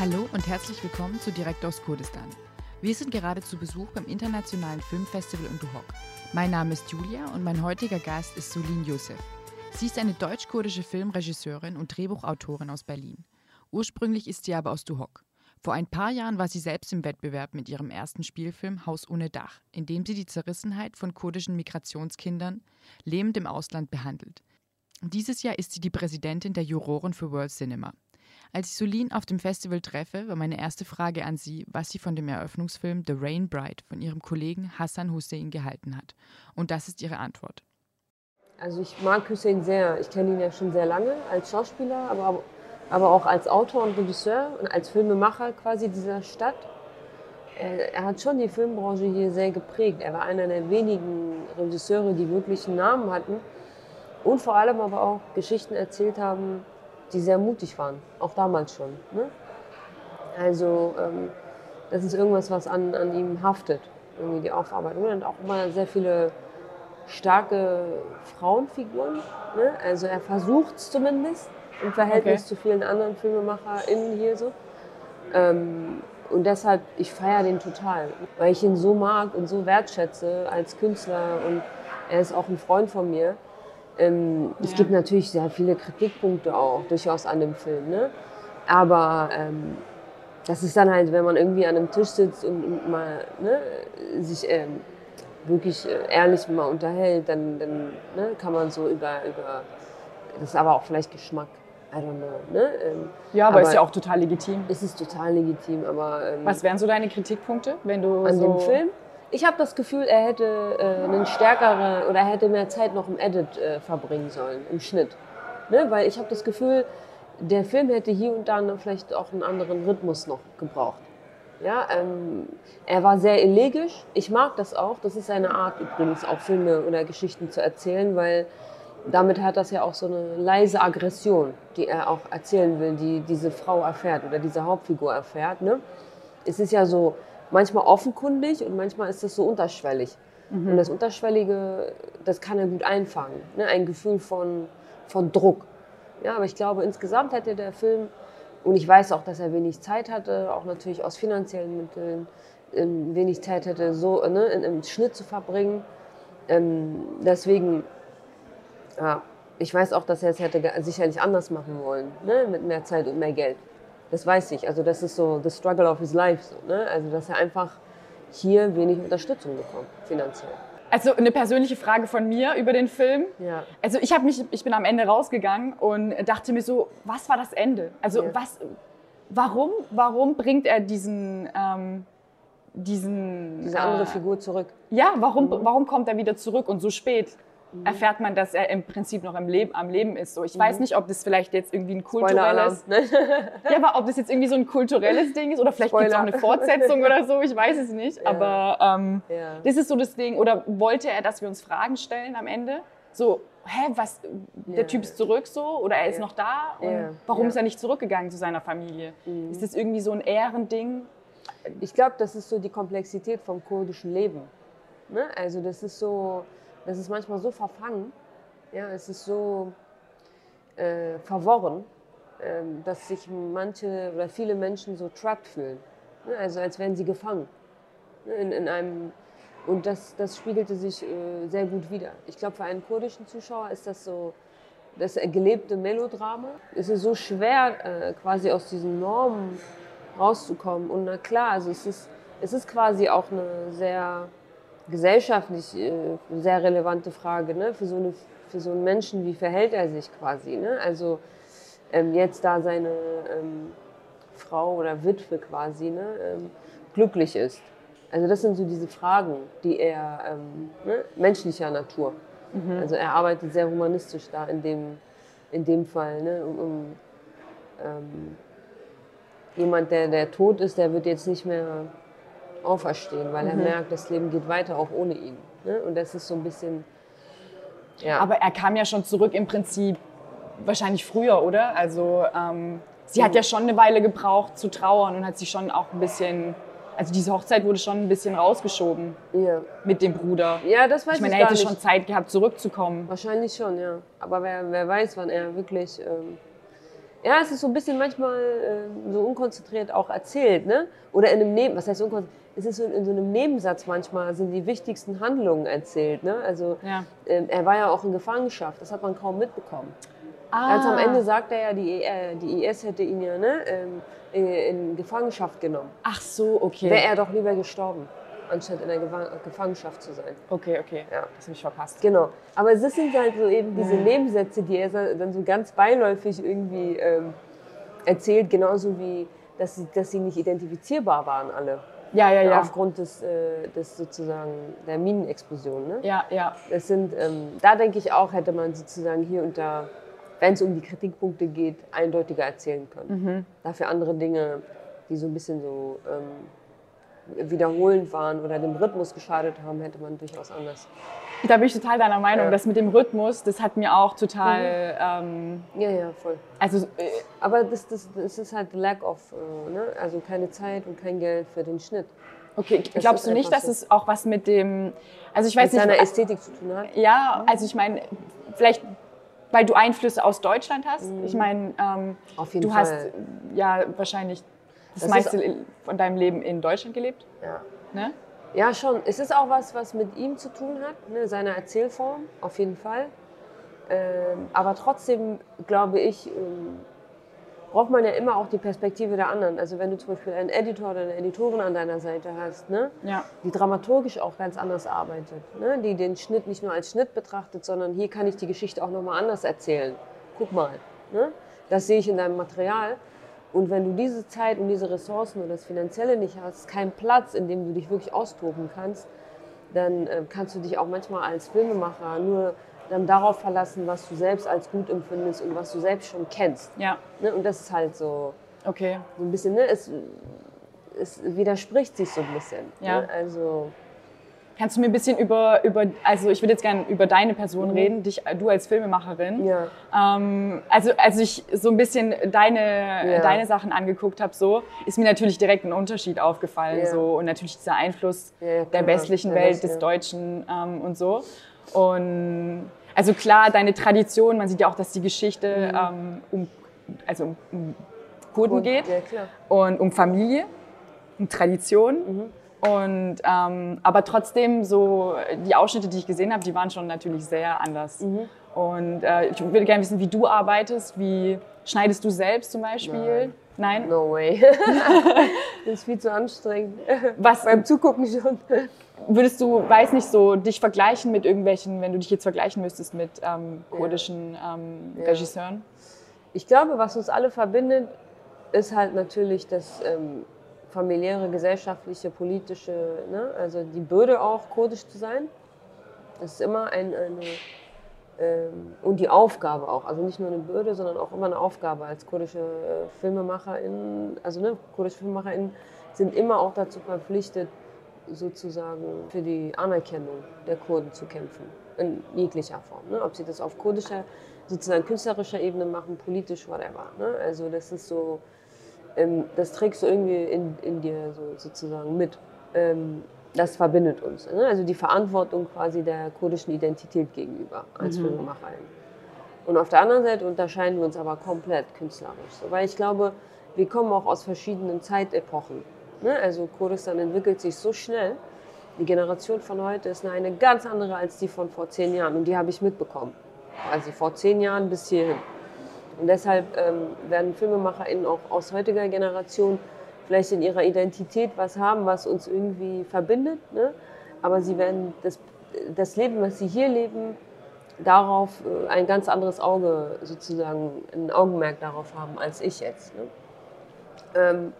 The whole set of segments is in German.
Hallo und herzlich willkommen zu Direkt aus Kurdistan. Wir sind gerade zu Besuch beim Internationalen Filmfestival in Duhok. Mein Name ist Julia und mein heutiger Gast ist Solin Youssef. Sie ist eine deutsch-kurdische Filmregisseurin und Drehbuchautorin aus Berlin. Ursprünglich ist sie aber aus Duhok. Vor ein paar Jahren war sie selbst im Wettbewerb mit ihrem ersten Spielfilm Haus ohne Dach, in dem sie die Zerrissenheit von kurdischen Migrationskindern lebend im Ausland behandelt. Dieses Jahr ist sie die Präsidentin der Juroren für World Cinema. Als ich Solin auf dem Festival treffe, war meine erste Frage an sie, was sie von dem Eröffnungsfilm The Rain Bride von ihrem Kollegen Hassan Hussein gehalten hat. Und das ist ihre Antwort. Also ich mag Hussein sehr. Ich kenne ihn ja schon sehr lange als Schauspieler, aber, aber auch als Autor und Regisseur und als Filmemacher quasi dieser Stadt. Er, er hat schon die Filmbranche hier sehr geprägt. Er war einer der wenigen Regisseure, die wirklich einen Namen hatten und vor allem aber auch Geschichten erzählt haben, die sehr mutig waren, auch damals schon. Ne? Also ähm, das ist irgendwas, was an, an ihm haftet, irgendwie die Aufarbeitung. Und auch immer sehr viele starke Frauenfiguren. Ne? Also er versucht es zumindest im Verhältnis okay. zu vielen anderen FilmemacherInnen hier so. Ähm, und deshalb, ich feiere den total, weil ich ihn so mag und so wertschätze als Künstler und er ist auch ein Freund von mir. Ähm, ja. Es gibt natürlich sehr viele Kritikpunkte auch durchaus an dem Film. Ne? Aber ähm, das ist dann halt, wenn man irgendwie an einem Tisch sitzt und, und mal ne, sich ähm, wirklich äh, ehrlich mal unterhält, dann, dann ne, kann man so über, über, das ist aber auch vielleicht Geschmack. I don't know. Ne? Ähm, ja, aber, aber, ist ja auch total legitim. Es ist total legitim, aber. Ähm, Was wären so deine Kritikpunkte, wenn du an so dem Film? Ich habe das Gefühl, er hätte äh, einen stärkeren oder er hätte mehr Zeit noch im Edit äh, verbringen sollen, im Schnitt. Ne? Weil ich habe das Gefühl, der Film hätte hier und da vielleicht auch einen anderen Rhythmus noch gebraucht. Ja, ähm, er war sehr elegisch. Ich mag das auch. Das ist seine Art übrigens, auch Filme oder Geschichten zu erzählen, weil damit hat das ja auch so eine leise Aggression, die er auch erzählen will, die diese Frau erfährt oder diese Hauptfigur erfährt. Ne? Es ist ja so, manchmal offenkundig und manchmal ist das so unterschwellig. Mhm. Und das Unterschwellige, das kann er gut einfangen. Ne? Ein Gefühl von, von Druck. Ja, aber ich glaube, insgesamt hätte der Film, und ich weiß auch, dass er wenig Zeit hatte, auch natürlich aus finanziellen Mitteln, ähm, wenig Zeit hatte, so ne, in einem Schnitt zu verbringen. Ähm, deswegen, ja, ich weiß auch, dass er es hätte sicherlich anders machen wollen, ne, mit mehr Zeit und mehr Geld. Das weiß ich. Also das ist so the struggle of his life. So, ne? Also dass er einfach hier wenig Unterstützung bekommt, finanziell. Also eine persönliche Frage von mir über den Film. Ja. Also ich habe mich, ich bin am Ende rausgegangen und dachte mir so, was war das Ende? Also ja. was, warum, warum bringt er diesen, ähm, diesen diese andere äh, Figur zurück? Ja, warum, mhm. warum kommt er wieder zurück und so spät? Mhm. erfährt man, dass er im Prinzip noch im Leben, am Leben ist. So, ich mhm. weiß nicht, ob das vielleicht jetzt irgendwie ein kulturelles, ne? ja, aber ob das jetzt irgendwie so ein kulturelles Ding ist oder vielleicht gibt es auch eine Fortsetzung oder so. Ich weiß es nicht. Ja. Aber ähm, ja. das ist so das Ding. Oder wollte er, dass wir uns Fragen stellen am Ende? So, hä, was? Der ja. Typ ist zurück so oder er ist noch da? Und warum ist er nicht zurückgegangen zu seiner Familie? Mhm. Ist das irgendwie so ein Ehrending? Ich glaube, das ist so die Komplexität vom kurdischen Leben. Ne? Also das ist so das ist manchmal so verfangen, ja, es ist so äh, verworren, äh, dass sich manche oder viele Menschen so trapped fühlen. Ne? Also als wären sie gefangen ne? in, in einem und das, das spiegelte sich äh, sehr gut wider. Ich glaube, für einen kurdischen Zuschauer ist das so das gelebte Melodrama. Es ist so schwer, äh, quasi aus diesen Normen rauszukommen. Und na klar, also es ist, es ist quasi auch eine sehr gesellschaftlich äh, sehr relevante Frage ne? für, so eine, für so einen Menschen, wie verhält er sich quasi. Ne? Also ähm, jetzt da seine ähm, Frau oder Witwe quasi ne? Ähm, glücklich ist. Also das sind so diese Fragen, die er ähm, ne? menschlicher Natur. Mhm. Also er arbeitet sehr humanistisch da in dem, in dem Fall. Ne? Um, um ähm, jemand, der, der tot ist, der wird jetzt nicht mehr auferstehen, weil mhm. er merkt, das Leben geht weiter auch ohne ihn. Ne? Und das ist so ein bisschen. Ja. Aber er kam ja schon zurück im Prinzip wahrscheinlich früher, oder? Also ähm, sie hat ja schon eine Weile gebraucht zu trauern und hat sich schon auch ein bisschen. Also diese Hochzeit wurde schon ein bisschen rausgeschoben ja. mit dem Bruder. Ja, das weiß ich, meine, ich er hätte schon Zeit gehabt, zurückzukommen. Wahrscheinlich schon, ja. Aber wer, wer weiß, wann er wirklich ähm, Ja, es ist so ein bisschen manchmal äh, so unkonzentriert auch erzählt, ne? Oder in einem Neben, was heißt unkonzentriert? Es ist so in, in so einem Nebensatz manchmal sind die wichtigsten Handlungen erzählt, ne? Also Ja. ähm, er war ja auch in Gefangenschaft, das hat man kaum mitbekommen. Ah. Ganz am Ende sagt er ja, die, äh, die IS hätte ihn ja ne, ähm, in- Gefangenschaft genommen. Ach so, okay. Wäre er doch lieber gestorben, anstatt in der Gewa- Gefangenschaft zu sein. Okay, okay. Ja. Das habe ich verpasst. Genau. Aber es sind halt so eben diese Nebensätze, die er dann so ganz beiläufig irgendwie ähm, erzählt, genauso wie, dass sie, dass sie nicht identifizierbar waren alle. Ja, ja, ja. Aufgrund des, äh, des sozusagen der Minenexplosion. Ne? Ja, ja. Das sind, ähm, da denke ich auch, hätte man sozusagen hier und da, wenn es um die Kritikpunkte geht, eindeutiger erzählen können. Dafür andere Dinge, die so ein bisschen so ähm, wiederholend waren oder dem Rhythmus geschadet haben, hätte man durchaus anders. Da bin ich total deiner Meinung. Ja. Das mit dem Rhythmus, das hat mir auch total. Ähm, Ja, ja, voll. also, äh, Aber das, das, das ist halt lack of, äh, ne? also keine Zeit und kein Geld für den Schnitt. okay, Das glaubst du nicht, dass so. es auch was mit dem. Also, ich weiß Mit seiner nicht. Ästhetik zu tun hat. Ja, also ich meine, vielleicht, weil du Einflüsse aus Deutschland hast. Ich meine, ähm, Mhm. Du Fall. hast ja wahrscheinlich das, Das meiste ist- von deinem Leben in Deutschland gelebt. Ja. Ne? Ja, schon. Es ist auch was, was mit ihm zu tun hat, ne? seiner Erzählform, auf jeden Fall. Ähm, aber trotzdem, glaube ich, ähm, braucht man ja immer auch die Perspektive der anderen. Also wenn du zum Beispiel einen Editor oder eine Editorin an deiner Seite hast, ne? Ja. die dramaturgisch auch ganz anders arbeitet, ne? die den Schnitt nicht nur als Schnitt betrachtet, sondern hier kann ich die Geschichte auch nochmal anders erzählen. Guck mal, ne? das sehe ich in deinem Material. Und wenn du diese Zeit und diese Ressourcen und das Finanzielle nicht hast, keinen Platz, in dem du dich wirklich austoben kannst, dann äh, kannst du dich auch manchmal als Filmemacher nur dann darauf verlassen, was du selbst als gut empfindest und was du selbst schon kennst. Ja, Ne? Und das ist halt so, okay. so ein bisschen, ne? es, es widerspricht sich so ein bisschen. Ja. Ne? Also, Kannst du mir ein bisschen über, über also ich würde jetzt gerne über deine Person reden, dich, du als Filmemacherin. Mhm. ja. Ähm, also als ich so ein bisschen deine, Ja. deine Sachen angeguckt habe, so ist mir natürlich direkt ein Unterschied aufgefallen. Ja. So, und natürlich dieser Einfluss Ja, der westlichen Welt, des. Deutschen ähm, und so. Und also klar, deine Tradition, man sieht ja auch, dass die Geschichte ähm, um, also um, Kurden Mhm. Und- geht Ja, klar. und um Familie, um Tradition. Mhm. Und, ähm, aber trotzdem, so die Ausschnitte, die ich gesehen habe, die waren schon natürlich sehr anders. Mhm. Und äh, ich würde gerne wissen, wie du arbeitest. Wie schneidest du selbst zum Beispiel? Nein. No way. das ist viel zu anstrengend. Was Beim Zugucken schon. würdest du, weiß nicht, so dich vergleichen mit irgendwelchen, wenn du dich jetzt vergleichen müsstest mit ähm, kurdischen ähm, Ja. Regisseuren? Ich glaube, was uns alle verbindet, ist halt natürlich das ähm, familiäre, gesellschaftliche, politische, ne? also die Bürde auch, kurdisch zu sein. Das ist immer ein, eine, ähm, und die Aufgabe auch, also nicht nur eine Bürde, sondern auch immer eine Aufgabe als kurdische äh, FilmemacherInnen, also ne, kurdische FilmemacherInnen sind immer auch dazu verpflichtet, sozusagen für die Anerkennung der Kurden zu kämpfen, in jeglicher Form. Ne? Ob sie das auf kurdischer, sozusagen künstlerischer Ebene machen, politisch, whatever. Ne? Also das ist so, ähm, das trägst du irgendwie in, in dir so, sozusagen mit. Ähm, das verbindet uns. Ne? Also die Verantwortung quasi der kurdischen Identität gegenüber als Filmemacherin. Und auf der anderen Seite unterscheiden wir uns aber komplett künstlerisch. So, weil ich glaube, wir kommen auch aus verschiedenen Zeitepochen. Ne? Also Kurdistan entwickelt sich so schnell. Die Generation von heute ist eine ganz andere als die von vor zehn Jahren. Und die habe ich mitbekommen. Also vor zehn Jahren bis hierhin. Und deshalb ähm, werden FilmemacherInnen auch aus heutiger Generation vielleicht in ihrer Identität was haben, was uns irgendwie verbindet. Ne? Aber sie werden das, das Leben, was sie hier leben, darauf äh, ein ganz anderes Auge, sozusagen ein Augenmerk darauf haben als ich jetzt. Ne? Ähm,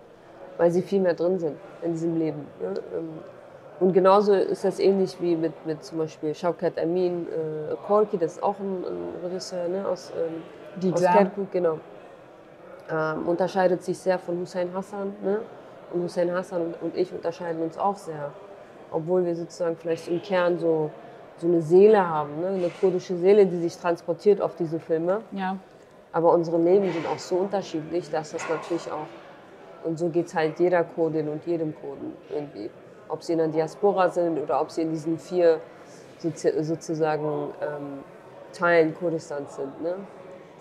weil sie viel mehr drin sind in diesem Leben. Ne? Ähm, und genauso ist das ähnlich wie mit, mit zum Beispiel Shaukat Amin äh, Korki, das ist auch ein, ein Regisseur ne? aus, ähm, Die aus Glam. Kirkuk, genau. Ähm, unterscheidet sich sehr von Hussein Hassan. Ne? Und Hussein Hassan und, und ich unterscheiden uns auch sehr. Obwohl wir sozusagen vielleicht im Kern so, so eine Seele haben, ne? eine kurdische Seele, die sich transportiert auf diese Filme. Ja. Aber unsere Leben sind auch so unterschiedlich, dass das natürlich auch, und so geht es halt jeder Kurdin und jedem Kurden irgendwie. Ob sie in der Diaspora sind oder ob sie in diesen vier sozusagen ähm, Teilen Kurdistans sind. Ne?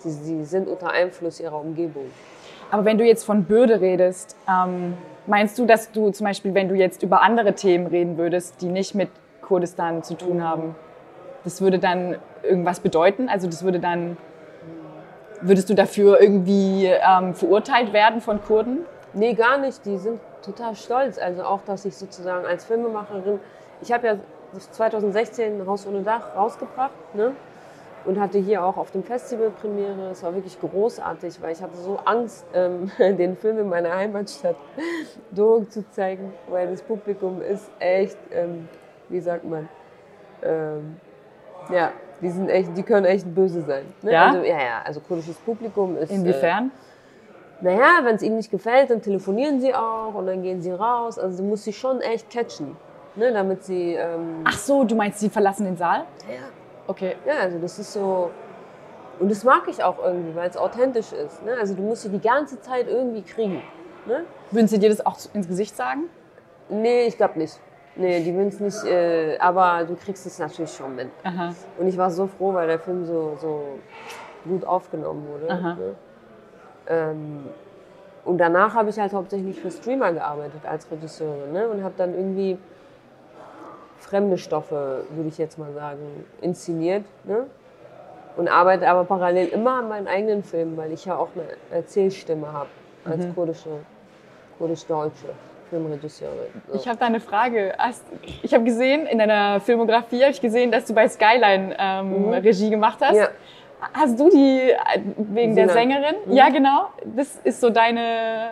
Sie, sie sind unter Einfluss ihrer Umgebung. Aber wenn du jetzt von Bürde redest, ähm, meinst du, dass du zum Beispiel, wenn du jetzt über andere Themen reden würdest, die nicht mit Kurdistan zu tun haben, das würde dann irgendwas bedeuten? Also das würde dann, würdest du dafür irgendwie ähm, verurteilt werden von Kurden? Nee, gar nicht. Die sind total stolz. Also auch, dass ich sozusagen als Filmemacherin, ich habe ja 2016 Haus ohne Dach rausgebracht, ne? Und hatte hier auch auf dem Festival Premiere. Es war wirklich großartig, weil ich hatte so Angst, ähm, den Film in meiner Heimatstadt durchzuzeigen, weil das Publikum ist echt, ähm, wie sagt man, ähm, ja, die sind echt, die können echt böse sein. Ne? Ja? Also, ja, ja, also kurdisches Publikum ist. Inwiefern? Äh, naja, wenn es ihnen nicht gefällt, dann telefonieren sie auch und dann gehen sie raus. Also du musst sie schon echt catchen, ne? damit sie. Ähm, Ach so, du meinst, sie verlassen den Saal? ja. Okay. Ja, also das ist so. Und das mag ich auch irgendwie, weil es authentisch ist. Ne? Also du musst sie die ganze Zeit irgendwie kriegen. Ne? Würden sie dir das auch ins Gesicht sagen? Nee, ich glaube nicht. Nee, die würden es nicht, äh, aber du kriegst es natürlich schon mit. Aha. Und ich war so froh, weil der Film so, so gut aufgenommen wurde. Ne? Ähm, und danach habe ich halt hauptsächlich für Streamer gearbeitet als Regisseurin ne? und habe dann irgendwie fremde Stoffe, würde ich jetzt mal sagen, inszeniert. Ne? Und arbeite aber parallel immer an meinen eigenen Filmen, weil ich ja auch eine Erzählstimme habe als Mhm. kurdische, kurdisch-deutsche Filmregisseurin. So. Ich habe da eine Frage. Ich habe gesehen, in deiner Filmografie habe ich gesehen, dass du bei Skyline ähm, Mhm. Regie gemacht hast. ja. Hast du die äh, wegen der Sinan. Sängerin? Mhm. Ja, genau. Das ist so deine,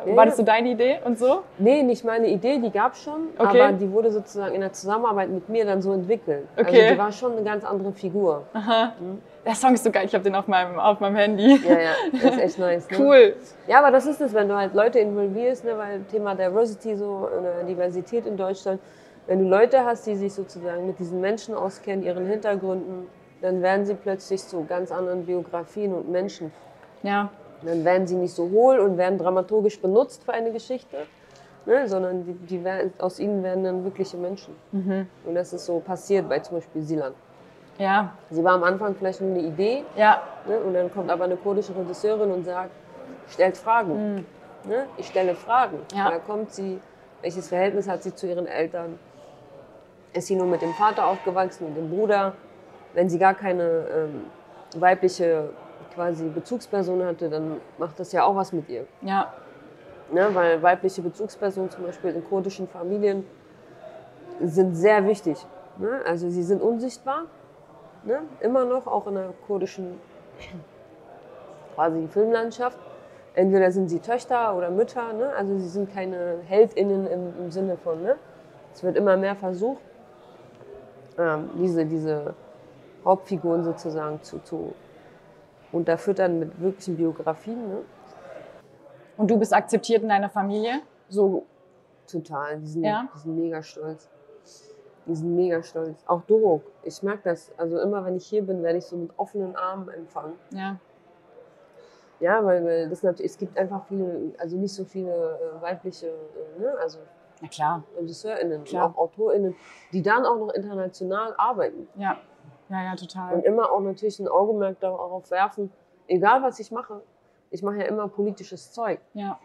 Ja, war das so deine Idee und so? Nee, nicht meine Idee, die gab es schon, Okay. aber die wurde sozusagen in der Zusammenarbeit mit mir dann so entwickelt. Okay. Also die war schon eine ganz andere Figur. Aha. Der Song ist so geil. Ich habe den auf meinem, auf meinem Handy. Ja, ja, das ist echt nice. Ne? Cool. Ja, aber das ist es, wenn du halt Leute involvierst, ne, weil Thema Diversity so, Diversität in Deutschland, wenn du Leute hast, die sich sozusagen mit diesen Menschen auskennen, ihren Hintergründen, dann werden sie plötzlich zu ganz anderen Biografien und Menschen. Ja. Dann werden sie nicht so hohl und werden dramaturgisch benutzt für eine Geschichte, ne, sondern die, die werden, aus ihnen werden dann wirkliche Menschen. Und das ist so passiert bei zum Beispiel Silan. Ja. Sie war am Anfang vielleicht nur eine Idee, Ja. ne, und dann kommt aber eine kurdische Regisseurin und sagt, stellt Fragen. Ne? Ich stelle Fragen. Ja. Und dann kommt sie, welches Verhältnis hat sie zu ihren Eltern? Ist sie nur mit dem Vater aufgewachsen, mit dem Bruder? Wenn sie gar keine ähm, weibliche quasi Bezugsperson hatte, dann macht das ja auch was mit ihr. Ja. Ne? Weil weibliche Bezugspersonen zum Beispiel in kurdischen Familien sind sehr wichtig. Ne? Also sie sind unsichtbar, ne? immer noch, auch in der kurdischen quasi Filmlandschaft. Entweder sind sie Töchter oder Mütter, ne? also sie sind keine HeldInnen im, im Sinne von, ne? es wird immer mehr versucht, ähm, diese, diese Hauptfiguren sozusagen zu, zu unterfüttern mit wirklichen Biografien. Ne? Und du bist akzeptiert in deiner Familie? So. Total, die sind, Ja. die sind mega stolz. Die sind mega stolz. Auch Dorok, ich merke das. Also immer wenn ich hier bin, werde ich so mit offenen Armen empfangen. Ja. Ja, weil, weil das natürlich, es gibt einfach viele, also nicht so viele äh, weibliche, äh, ne, also Na klar. RegisseurInnen, Klar. auch AutorInnen, die dann auch noch international arbeiten. Ja. Ja, ja, total. Und immer auch natürlich ein Augenmerk darauf werfen, egal was ich mache, ich mache ja immer politisches Zeug. Ja.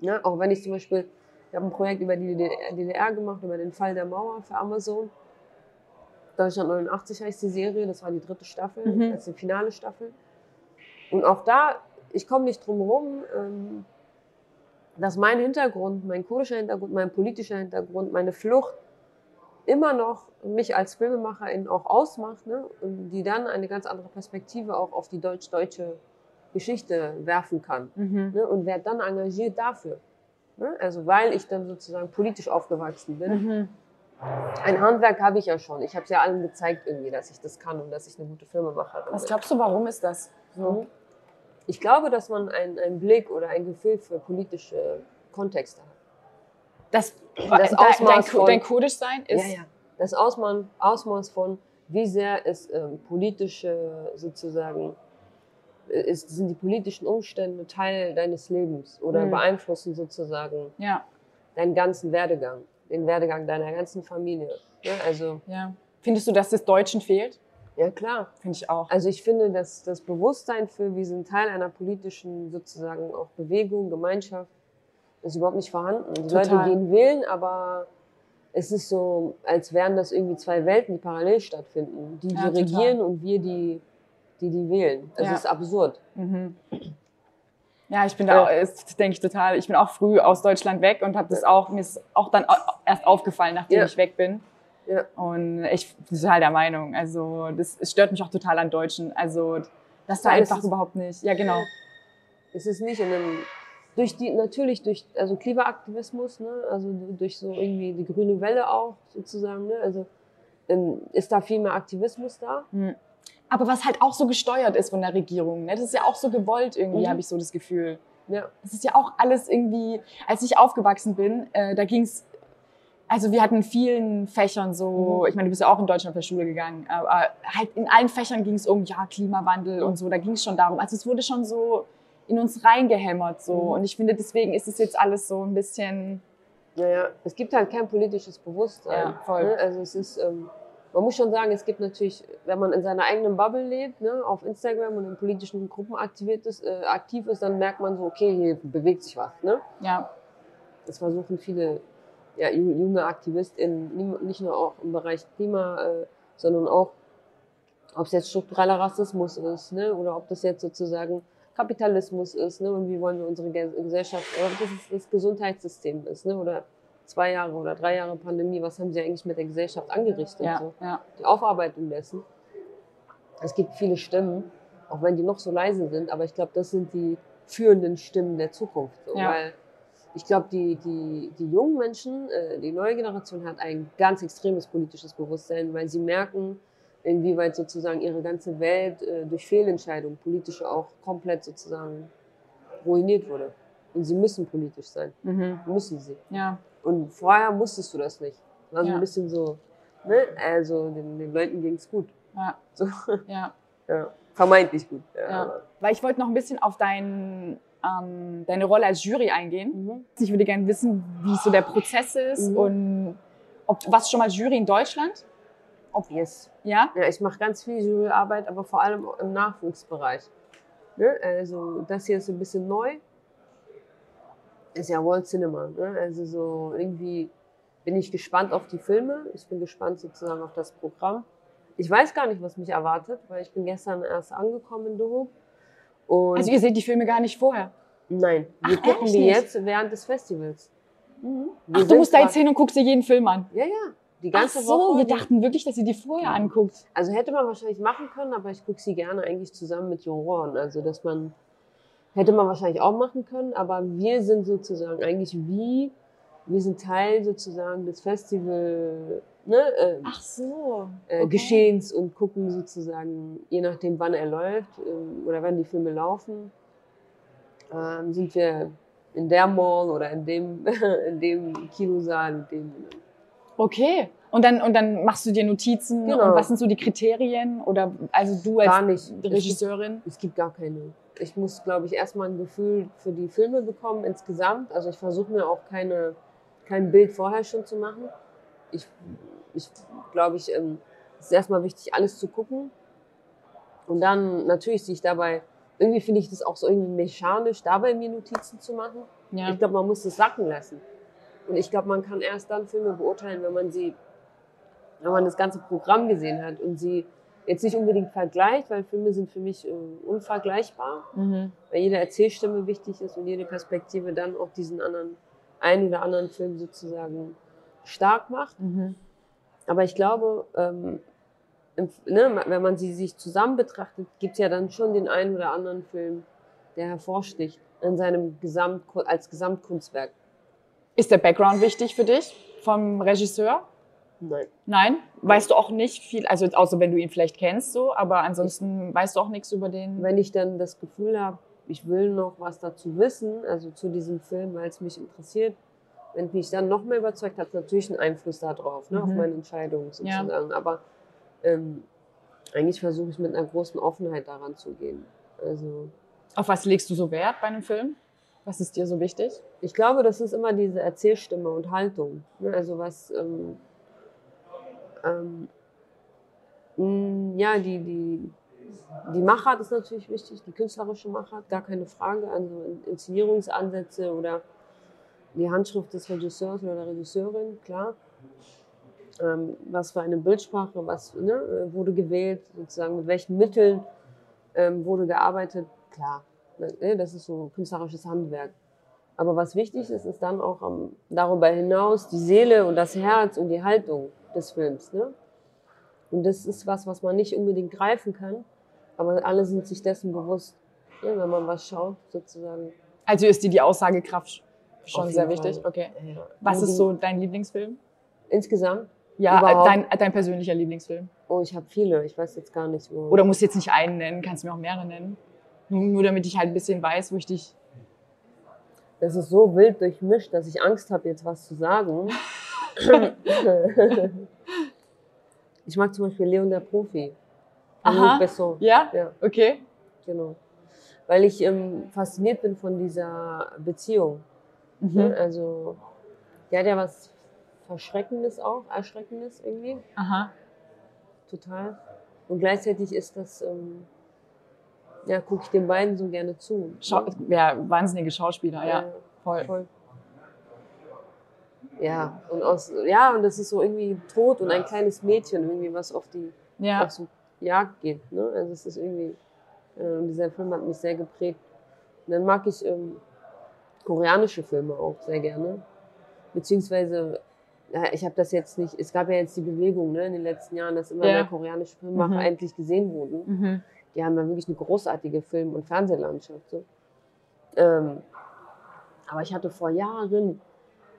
Ne? Auch wenn ich zum Beispiel, ich habe ein Projekt über die DDR, gemacht, über den Fall der Mauer für Amazon. Deutschland 89 heißt die Serie, das war die dritte Staffel, Mhm. das ist die finale Staffel. Und auch da, ich komme nicht drum herum, ähm, dass mein Hintergrund, mein kurdischer Hintergrund, mein politischer Hintergrund, meine Flucht immer noch mich als Filmemacherin auch ausmacht ne? und die dann eine ganz andere Perspektive auch auf die deutsch-deutsche Geschichte werfen kann Mhm. ne, und werde dann engagiert dafür. Ne? Also weil ich dann sozusagen politisch aufgewachsen bin. Mhm. Ein Handwerk habe ich ja schon. Ich habe es ja allen gezeigt irgendwie, dass ich das kann und dass ich eine gute Filmemacherin Was bin. glaubst du, warum ist das so? Ich glaube, dass man einen, einen Blick oder ein Gefühl für politische Kontexte hat. Das, Das Ausmaß dein, von- dein Kurdischsein ist. Das Ausmaß, Ausmaß von, wie sehr ist ähm, politische sozusagen, äh, ist, sind die politischen Umstände Teil deines Lebens oder Mhm. beeinflussen sozusagen Ja, deinen ganzen Werdegang, den Werdegang deiner ganzen Familie. Ja, also ja. Findest du, dass das Deutschen fehlt? Ja, klar. Finde ich auch. Also ich finde, dass das Bewusstsein für, wir sind Teil einer politischen sozusagen auch Bewegung, Gemeinschaft, ist überhaupt nicht vorhanden. Die Total. Leute gehen wählen, aber es ist so, als wären das irgendwie zwei Welten, die parallel stattfinden. Die, die Ja, regieren und wir, die, die, die wählen. Das Ja. ist absurd. Mhm. Ja, ich bin da, auch- das denke ich total. Ich bin auch früh aus Deutschland weg und habe das auch, mir ist auch dann erst aufgefallen, nachdem Ja. ich weg bin. Ja. Und ich bin total der Meinung. Also, das es stört mich auch total an Deutschen. Also, dass da einfach ist- überhaupt nicht. Ja, genau. Es ist nicht in einem, durch die, natürlich durch, also Klimaaktivismus, ne, also durch so irgendwie die grüne Welle auch sozusagen, ne, also ist da viel mehr Aktivismus da. Aber was halt auch so gesteuert ist von der Regierung. Ne? Das ist ja auch so gewollt irgendwie, Mhm. habe ich so das Gefühl. Ja. Das ist ja auch alles irgendwie, als ich aufgewachsen bin, äh, da ging's, also wir hatten in vielen Fächern so, Mhm. ich meine, du bist ja auch in Deutschland auf der Schule gegangen, aber halt in allen Fächern ging es um, ja, Klimawandel und so, da ging es schon darum. Also es wurde schon so in uns reingehämmert so. Mhm. Und ich finde, deswegen ist es jetzt alles so ein bisschen, Naja, es gibt halt kein politisches Bewusstsein. Ja, voll. Ne? Also es ist, ähm, man muss schon sagen, es gibt natürlich, wenn man in seiner eigenen Bubble lebt, ne, auf Instagram und in politischen Gruppen aktiviert ist, äh, aktiv ist, dann merkt man so, okay, hier bewegt sich was. Ne? ja, Das versuchen viele ja, ju- junge AktivistInnen, nicht nur auch im Bereich Klima, äh, sondern auch, ob es jetzt struktureller Rassismus ist, ne, oder ob das jetzt sozusagen Kapitalismus ist, ne, und wie wollen wir unsere Ge- Gesellschaft, oder das das Gesundheitssystem ist, ne, oder zwei Jahre oder drei Jahre Pandemie, was haben sie eigentlich mit der Gesellschaft angerichtet? ja, So ja, die Aufarbeitung dessen. Es gibt viele Stimmen, auch wenn die noch so leise sind, aber ich glaube, das sind die führenden Stimmen der Zukunft. So, Ja. Weil ich glaube, die, die, die jungen Menschen, äh, die neue Generation hat ein ganz extremes politisches Bewusstsein, weil sie merken, inwieweit sozusagen ihre ganze Welt äh, durch Fehlentscheidungen, politische auch komplett sozusagen ruiniert wurde. Und sie müssen politisch sein. mhm. Müssen sie. ja, Und vorher musstest du das nicht. War so Ja. ein bisschen so, ne? Also den, den Leuten ging's gut. ja, So, ja. ja. Vermeintlich gut. Ja. Weil ich wollte noch ein bisschen auf dein, ähm, deine Rolle als Jury eingehen. Mhm. Ich würde gerne wissen, wie so der Prozess ist Mhm. und ob was schon mal Jury in Deutschland? Ob, Yes. ja? Ja, ich mache ganz viel Juryarbeit, aber vor allem im Nachwuchsbereich. Ne? Also das hier ist ein bisschen neu. Ist ja World Cinema. Ne? Also so irgendwie bin ich gespannt auf die Filme. Ich bin gespannt sozusagen auf das Programm. Ich weiß gar nicht, was mich erwartet, weil ich bin gestern erst angekommen in. Und Also ihr seht die Filme gar nicht vorher. nein, wir Ach, gucken die nicht? jetzt während des Festivals. Wir Ach, du musst da jetzt hin und guckst dir jeden Film an. Ja, ja. Die ganze Ach so, Woche. wir dachten wirklich, dass ihr die vorher anguckt. Also hätte man wahrscheinlich machen können, aber ich gucke sie gerne eigentlich zusammen mit Juroren. Also dass man hätte man wahrscheinlich auch machen können, aber wir sind sozusagen eigentlich wie wir sind Teil sozusagen des Festival ne, äh, Ach so. äh, Geschehens und gucken sozusagen je nachdem wann er läuft ähm, oder wann die Filme laufen ähm, sind wir in der Mall oder in dem in dem Kinosaal in dem Okay. Und dann, und dann machst du dir Notizen Genau. und was sind so die Kriterien? Oder also du als gar nicht Regisseurin? Es gibt gar keine. Ich muss, glaube ich, erstmal ein Gefühl für die Filme bekommen insgesamt. Also ich versuche mir auch keine, kein Bild vorher schon zu machen. Ich, ich glaube, ich, ähm, es ist erstmal wichtig, alles zu gucken. Und dann natürlich sich dabei, irgendwie finde ich das auch so irgendwie mechanisch, dabei mir Notizen zu machen. Ja. Ich glaube, man muss das sacken lassen. Und ich glaube, man kann erst dann Filme beurteilen, wenn man sie, wenn man das ganze Programm gesehen hat und sie jetzt nicht unbedingt vergleicht, weil Filme sind für mich äh, unvergleichbar, Mhm. weil jede Erzählstimme wichtig ist und jede Perspektive dann auch diesen anderen, einen oder anderen Film sozusagen stark macht. Mhm. Aber ich glaube, ähm, im, ne, wenn man sie sich zusammen betrachtet, gibt es ja dann schon den einen oder anderen Film, der hervorsticht in seinem Gesamt, als Gesamtkunstwerk. Ist der Background wichtig für dich vom Regisseur? Nein. Nein? Weißt du auch nicht viel, also außer wenn du ihn vielleicht kennst so, aber ansonsten weißt du auch nichts über den. Wenn ich dann das Gefühl habe, ich will noch was dazu wissen, also zu diesem Film, weil es mich interessiert, wenn mich dann noch mehr überzeugt, hat es natürlich einen Einfluss darauf, ne, auf Mhm. meine Entscheidung Ja. sozusagen. Aber ähm, eigentlich versuche ich mit einer großen Offenheit daran zu gehen. Also Auf was legst du so Wert bei einem Film? Was ist dir so wichtig? ich glaube, das ist immer diese Erzählstimme und Haltung. Ne? Also was, ähm, ähm, Mm, Ja, die, die, die Machart ist natürlich wichtig, die künstlerische Machart, gar keine Frage. Also Inszenierungsansätze oder die Handschrift des Regisseurs oder der Regisseurin, klar. Ähm, was für eine Bildsprache, was ne, wurde gewählt, sozusagen mit welchen Mitteln ähm, wurde gearbeitet, klar. Ne, das ist so künstlerisches Handwerk. Aber was wichtig ist, ist dann auch am, darüber hinaus die Seele und das Herz und die Haltung des Films. Ne? Und das ist was, was man nicht unbedingt greifen kann, aber alle sind sich dessen bewusst, ne, wenn man was schaut, sozusagen. Also ist dir die Aussagekraft schon sehr jeden wichtig? Fall. Okay. Ja. Was ist so dein Lieblingsfilm? Insgesamt? Ja, Überhaupt? dein, dein persönlicher Lieblingsfilm. Oh, ich habe viele, ich weiß jetzt gar nicht. Wo. Oder musst jetzt nicht einen nennen, kannst du mir auch mehrere nennen. Nur, nur damit ich halt ein bisschen weiß, wo ich dich. Das ist so wild durchmischt, dass ich Angst habe, jetzt was zu sagen. ich mag zum Beispiel Leon der Profi. Aha. Besson. Ja? Ja, Okay. genau. Weil ich ähm, fasziniert bin von dieser Beziehung. Ne? Mhm. Also, der hat ja was Verschreckendes auch, Erschreckendes irgendwie. Aha. Total. Und gleichzeitig ist das, ähm, ja, gucke ich den beiden so gerne zu. Schau ja, wahnsinnige Schauspieler, ja. Ja, Voll. voll. Ja, und aus, ja, und das ist so irgendwie tot und ein kleines Mädchen irgendwie, was auf die Ja. auf so Jagd geht. Ne? Also es ist irgendwie, äh, dieser Film hat mich sehr geprägt. Und dann mag ich ähm, koreanische Filme auch sehr gerne. Beziehungsweise, ja, ich habe das jetzt nicht, es gab ja jetzt die Bewegung ne, in den letzten Jahren, dass immer Ja. mehr koreanische Filmemacher Mhm. endlich gesehen wurden. Mhm. Die haben ja wirklich eine großartige Film- und Fernsehlandschaft. So. Ähm, aber ich hatte vor Jahren,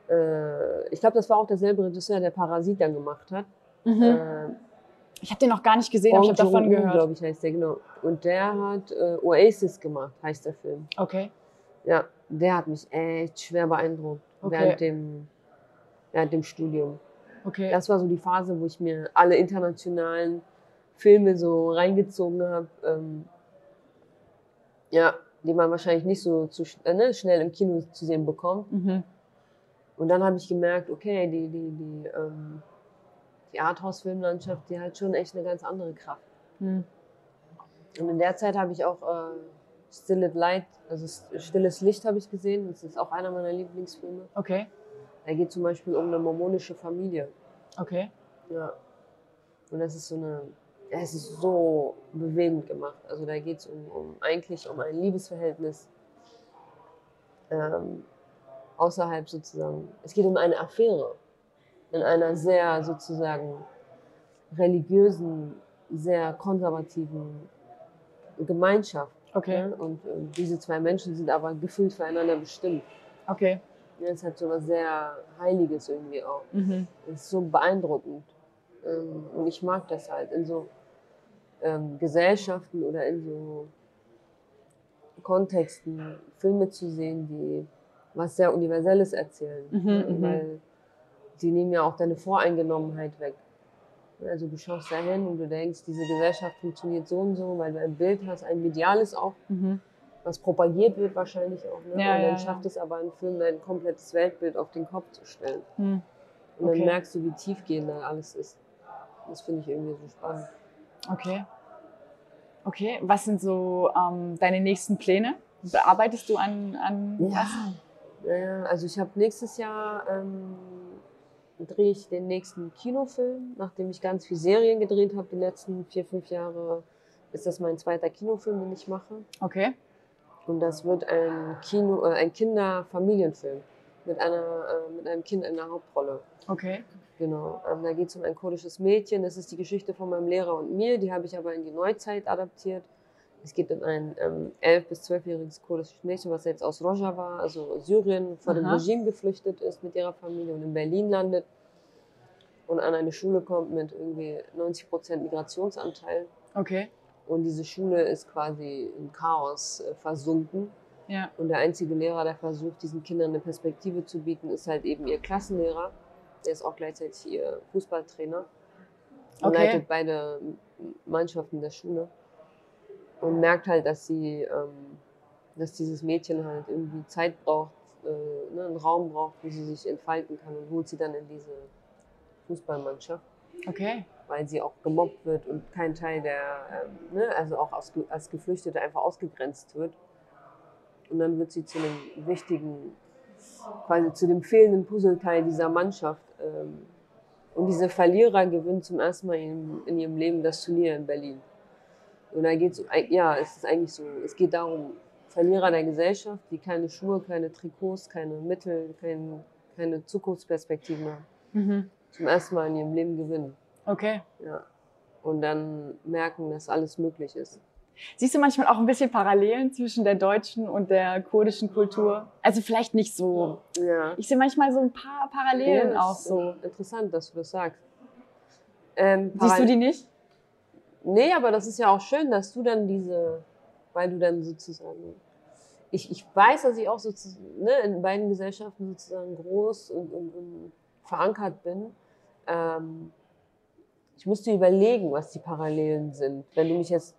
äh, ich glaube, das war auch derselbe Regisseur, der Parasit dann gemacht hat. Mhm. Äh, Ich habe den noch gar nicht gesehen, aber ich habe davon gehört. glaube ich, heißt der, genau. Und der hat äh, Oasis gemacht, heißt der Film. Okay. Ja, der hat mich echt schwer beeindruckt Okay. während, dem, während dem Studium. Okay. Das war so die Phase, wo ich mir alle internationalen Filme so reingezogen habe. Ähm, ja, die man wahrscheinlich nicht so zu, äh, ne, schnell im Kino zu sehen bekommt. Mhm. Und dann habe ich gemerkt, okay, die, die, die, ähm, die Arthouse-Filmlandschaft, die hat schon echt eine ganz andere Kraft. Mhm. Und in der Zeit habe ich auch äh, Still It Light, also Stilles Licht habe ich gesehen. Das ist auch einer meiner Lieblingsfilme. Okay. Da geht zum Beispiel um eine mormonische Familie. Okay. Ja. Und das ist so eine, es ist so bewegend gemacht. Also da geht es um, um eigentlich um ein Liebesverhältnis ähm, außerhalb sozusagen. Es geht um eine Affäre in einer sehr sozusagen religiösen, sehr konservativen Gemeinschaft. Okay. Ne? Und ähm, diese zwei Menschen sind aber gefühlt füreinander bestimmt. Okay. Ja, es hat so was sehr Heiliges irgendwie auch. Mhm. Das ist so beeindruckend. Ähm, und ich mag das halt in so ähm, Gesellschaften oder in so Kontexten Filme zu sehen, die was sehr Universelles erzählen. Mhm, mhm. Weil die nehmen ja auch deine Voreingenommenheit weg. Also du schaust da hin und du denkst, diese Gesellschaft funktioniert so und so, weil du ein Bild hast, ein mediales auch, Mhm. was propagiert wird wahrscheinlich auch. Ne? Ja, und dann ja, schafft es aber ein Film, dein komplettes Weltbild auf den Kopf zu stellen. Mhm. Und dann Okay. merkst du, wie tiefgehend da alles ist. Das finde ich irgendwie so spannend. Okay. Okay. Was sind so ähm, deine nächsten Pläne? Bearbeitest du an, an was? Naja, also ich habe nächstes Jahr ähm, drehe ich den nächsten Kinofilm, nachdem ich ganz viel Serien gedreht habe. Die letzten vier, fünf Jahre ist das mein zweiter Kinofilm, den ich mache. Okay. Und das wird ein Kino, äh, ein Kinder-Familienfilm mit einer äh, mit einem Kind in der Hauptrolle. Okay. Genau, ähm, da geht es um ein kurdisches Mädchen. Das ist die Geschichte von meinem Lehrer und mir. Die habe ich aber in die Neuzeit adaptiert. Es geht um ein ähm, elf- bis zwölfjähriges kurdisches Mädchen, was jetzt aus Rojava, also Syrien, vor dem. Regime geflüchtet ist mit ihrer Familie und in Berlin landet und an eine Schule kommt mit irgendwie 90 Prozent Migrationsanteil. Okay. Und diese Schule ist quasi im Chaos äh, versunken. Ja. Und der einzige Lehrer, der versucht, diesen Kindern eine Perspektive zu bieten, ist halt eben ihr Klassenlehrer. Der ist auch gleichzeitig ihr Fußballtrainer. Und Okay. leitet beide Mannschaften der Schule. Und merkt halt, dass sie, ähm, dass dieses Mädchen halt irgendwie Zeit braucht, äh, ne, einen Raum braucht, wo sie sich entfalten kann und holt sie dann in diese Fußballmannschaft. Okay. weil sie auch gemobbt wird und kein Teil der, ähm, ne, also auch aus, als Geflüchtete einfach ausgegrenzt wird. Und dann wird sie zu einem wichtigen, quasi zu dem fehlenden Puzzleteil dieser Mannschaft. Ähm, und diese Verlierer gewinnen zum ersten Mal in, in ihrem Leben das Turnier in Berlin. Und da geht es, ja, es ist eigentlich so, es geht darum, Verlierer der Gesellschaft, die keine Schuhe, keine Trikots, keine Mittel, kein, keine Zukunftsperspektiven haben. Mhm. Zum ersten Mal in ihrem Leben gewinnen. Okay. Ja. Und dann merken, dass alles möglich ist. Siehst du manchmal auch ein bisschen Parallelen zwischen der deutschen und der kurdischen Kultur? Also vielleicht nicht so. Ja. Ich sehe manchmal so ein paar Parallelen ja, auch so. Interessant, dass du das sagst. Ähm, Siehst du die nicht? Nee, aber das ist ja auch schön, dass du dann diese, weil du dann sozusagen, ich, ich weiß, dass ich auch sozusagen ne, in beiden Gesellschaften sozusagen groß und, und, und verankert bin. Ähm, ich müsste überlegen, was die Parallelen sind. Wenn du mich jetzt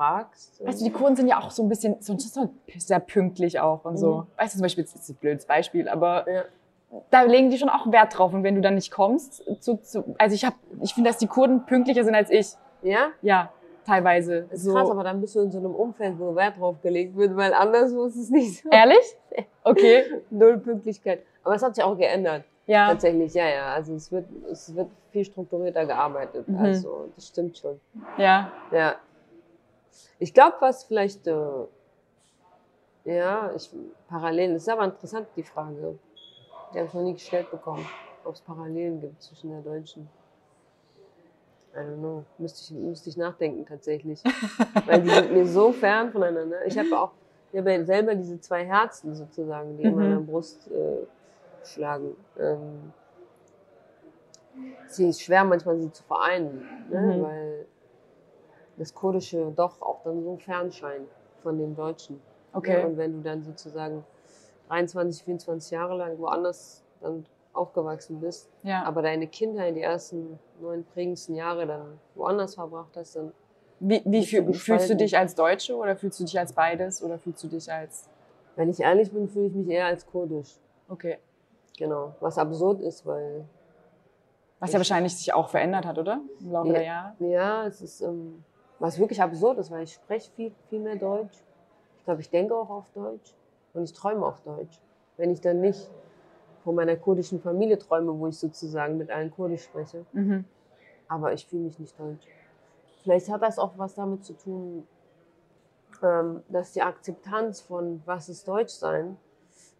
fragst. Weißt du, die Kurden sind ja auch so ein bisschen, so, sehr pünktlich auch und so. Mhm. Weißt du, zum Beispiel, das ist ein blödes Beispiel, aber ja. da legen die schon auch Wert drauf. Und wenn du dann nicht kommst, zu, zu, also ich, hab, ich finde, dass die Kurden pünktlicher sind als ich. Ja? Ja, teilweise. Das ist so. krass, aber dann bist du in so einem Umfeld, wo Wert drauf gelegt wird, weil anderswo ist es nicht so. Ehrlich? Okay. Null Pünktlichkeit. Aber es hat sich auch geändert. Ja. Tatsächlich, ja, ja. Also es wird, es wird viel strukturierter gearbeitet. Mhm. Also das stimmt schon. Ja. Ja. Ich glaube, was vielleicht, äh, ja, ich, Parallelen, das ist aber interessant, die Frage. Die habe ich noch nie gestellt bekommen, ob es Parallelen gibt zwischen der deutschen. I don't know. Müsste ich, müsste ich nachdenken tatsächlich. Weil die sind mir so fern voneinander. Ich habe auch ich habe ja selber diese zwei Herzen sozusagen, die mhm. in meiner Brust äh, schlagen. Ähm, es ist schwer manchmal sie zu vereinen, ne? Mhm. weil das Kurdische doch auch dann so fern scheint von dem Deutschen. Okay. Ja, und wenn du dann sozusagen 23, 24 Jahre lang woanders dann aufgewachsen bist, ja. aber deine Kindheit, die ersten neun prägendsten Jahre dann woanders verbracht hast, dann. Wie, wie fühl, fühlst du dich als Deutsche oder fühlst du dich als beides oder fühlst du dich als. Wenn ich ehrlich bin, fühle ich mich eher als kurdisch. Okay. Genau. Was absurd ist, weil. Was ja wahrscheinlich sich auch verändert hat, oder? Im Laufe ja, der Jahre. Ja, es ist. Ähm, was wirklich absurd ist, weil ich spreche viel, viel mehr Deutsch. Ich glaube, ich denke auch auf Deutsch und ich träume auf Deutsch. Wenn ich dann nicht von meiner kurdischen Familie träume, wo ich sozusagen mit allen Kurdisch spreche. Mhm. Aber ich fühle mich nicht deutsch. Vielleicht hat das auch was damit zu tun, ähm, dass die Akzeptanz von was ist Deutsch sein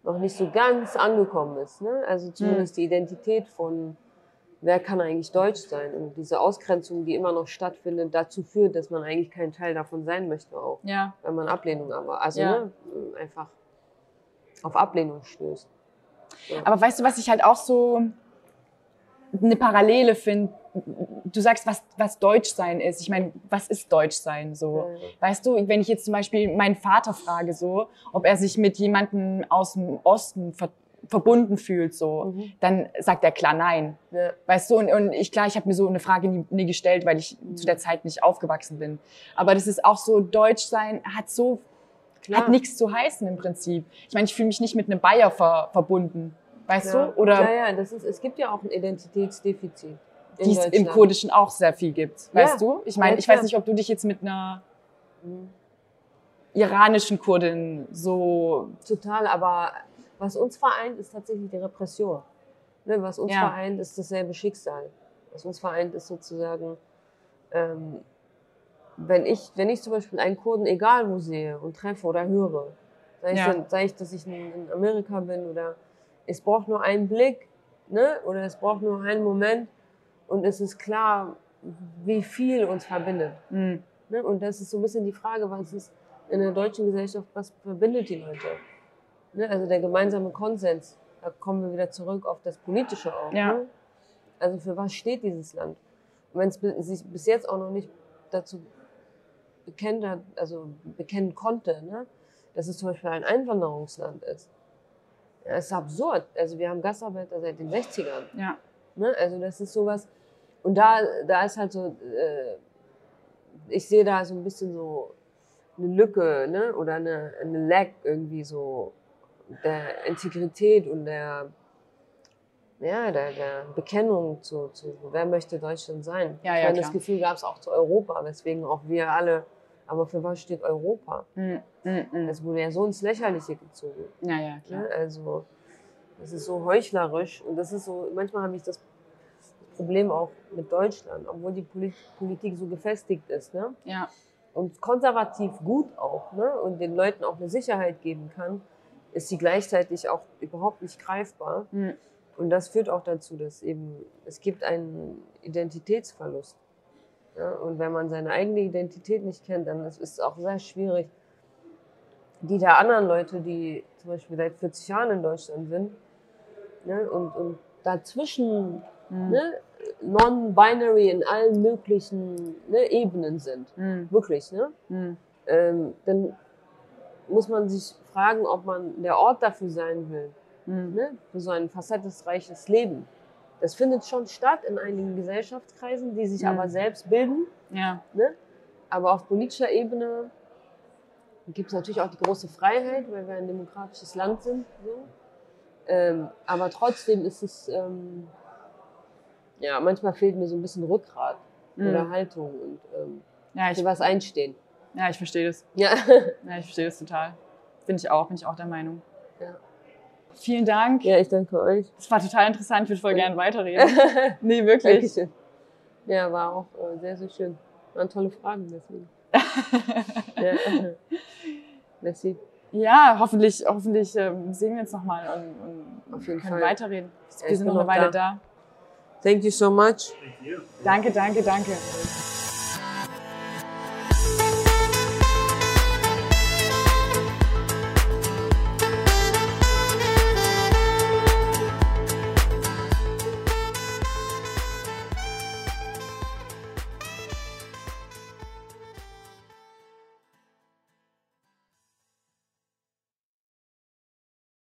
noch nicht so ganz angekommen ist. Ne? Also zumindest mhm. die Identität von wer kann eigentlich Deutsch sein? Und diese Ausgrenzung, die immer noch stattfindet, dazu führt, dass man eigentlich kein Teil davon sein möchte auch. Ja. Wenn man Ablehnung aber, also ja. ne, einfach auf Ablehnung stößt. Ja. Aber weißt du, was ich halt auch so eine Parallele finde? Du sagst, was, was Deutschsein ist. Ich meine, was ist Deutschsein so? Weißt du, wenn ich jetzt zum Beispiel meinen Vater frage, so, ob er sich mit jemandem aus dem Osten ver verbunden fühlt, so, Mhm. dann sagt er klar nein. Ja. Weißt du, und, und ich, klar, ich habe mir so eine Frage nie, nie gestellt, weil ich zu der Zeit nicht aufgewachsen bin. Aber das ist auch so, Deutschsein hat so, Klar. hat nichts zu heißen im Prinzip. Ich meine, ich fühle mich nicht mit einem Bayer ver, verbunden. Weißt ja. du? Oder ja, ja, das ist, es gibt ja auch ein Identitätsdefizit. die es im. Kurdischen auch sehr viel gibt. Ja. Weißt du? Ich meine, Ja, ich weiß nicht, ob du dich jetzt mit einer Mhm. iranischen Kurdin so Total, aber was uns vereint, ist tatsächlich die Repression. Ne, was uns Ja. vereint, ist dasselbe Schicksal. Was uns vereint, ist sozusagen, ähm, wenn, ich, wenn ich zum Beispiel einen Kurden egal wo sehe und treffe oder höre, sei, Ja. ich, sei ich, dass ich in, in Amerika bin oder es braucht nur einen Blick ne, oder es braucht nur einen Moment und es ist klar, wie viel uns verbindet. mh, Ne? Und das ist so ein bisschen die Frage, was ist in der deutschen Gesellschaft, was verbindet die Leute? Ne? Also der gemeinsame Konsens, da kommen wir wieder zurück auf das Politische auch. Ja. Ne? Also für was steht dieses Land? Und wenn es sich bis jetzt auch noch nicht dazu bekennt hat, also bekennen konnte, ne? dass es zum Beispiel ein Einwanderungsland ist. Ja, es ist absurd. Also wir haben Gastarbeiter seit den 60ern. ja. Ne? Also das ist sowas. Und da, da ist halt so, äh, ich sehe da so ein bisschen so eine Lücke, ne? Oder eine, eine Lack irgendwie so der Integrität und der ja, der, der Bekennung zu, zu, wer möchte Deutschland sein. Ja, ich ja, meine, das. Gefühl gab es auch zu Europa, weswegen auch wir alle, aber für was steht Europa? Mm, mm, mm. Es wurde ja so ins Lächerliche gezogen. Ja, ja, klar. Ne? Also, das ist so heuchlerisch und das ist so, manchmal habe ich das Problem auch mit Deutschland, obwohl die Polit Politik so gefestigt ist, ne? Ja. und konservativ gut auch ne? und den Leuten auch eine Sicherheit geben kann, ist sie gleichzeitig auch überhaupt nicht greifbar. Mm. Und das führt auch dazu, dass eben es gibt einen Identitätsverlust. Ja? Und wenn man seine eigene Identität nicht kennt, dann ist es auch sehr schwierig, die der anderen Leute, die zum Beispiel seit 40 Jahren in Deutschland sind, ne? und, und dazwischen Mm. ne? non-binary in allen möglichen ne? Ebenen sind. Mm. Wirklich, ne? Mm. ähm, dann muss man sich fragen, ob man der Ort dafür sein will, Mm. ne? für so ein facettenreiches Leben. Das findet schon statt in einigen Gesellschaftskreisen, die sich Mhm. aber selbst bilden. Ja. Ne? Aber auf politischer Ebene gibt es natürlich auch die große Freiheit, weil wir ein demokratisches Land sind. So. Ähm, aber trotzdem ist es, ähm, ja, manchmal fehlt mir so ein bisschen Rückgrat oder Mm. Haltung und ähm, Ja, ich, für was einstehen. Ja, ich verstehe das. Ja. Ja, ich verstehe das total. Finde ich auch, bin ich auch der Meinung. Ja. Vielen Dank. ja, ich danke euch. Das war total interessant. Ich würde voll gerne weiterreden. Nee, wirklich. Dankeschön. Ja, war auch äh, sehr, sehr schön. Waren tolle Fragen, deswegen. ja. Merci. Ja, hoffentlich, hoffentlich ähm, sehen wir uns nochmal und, und Auf jeden können Fall. weiterreden. Ja, Wir ich sind bin noch eine Weile da. da. Thank you so much. Danke, danke, danke.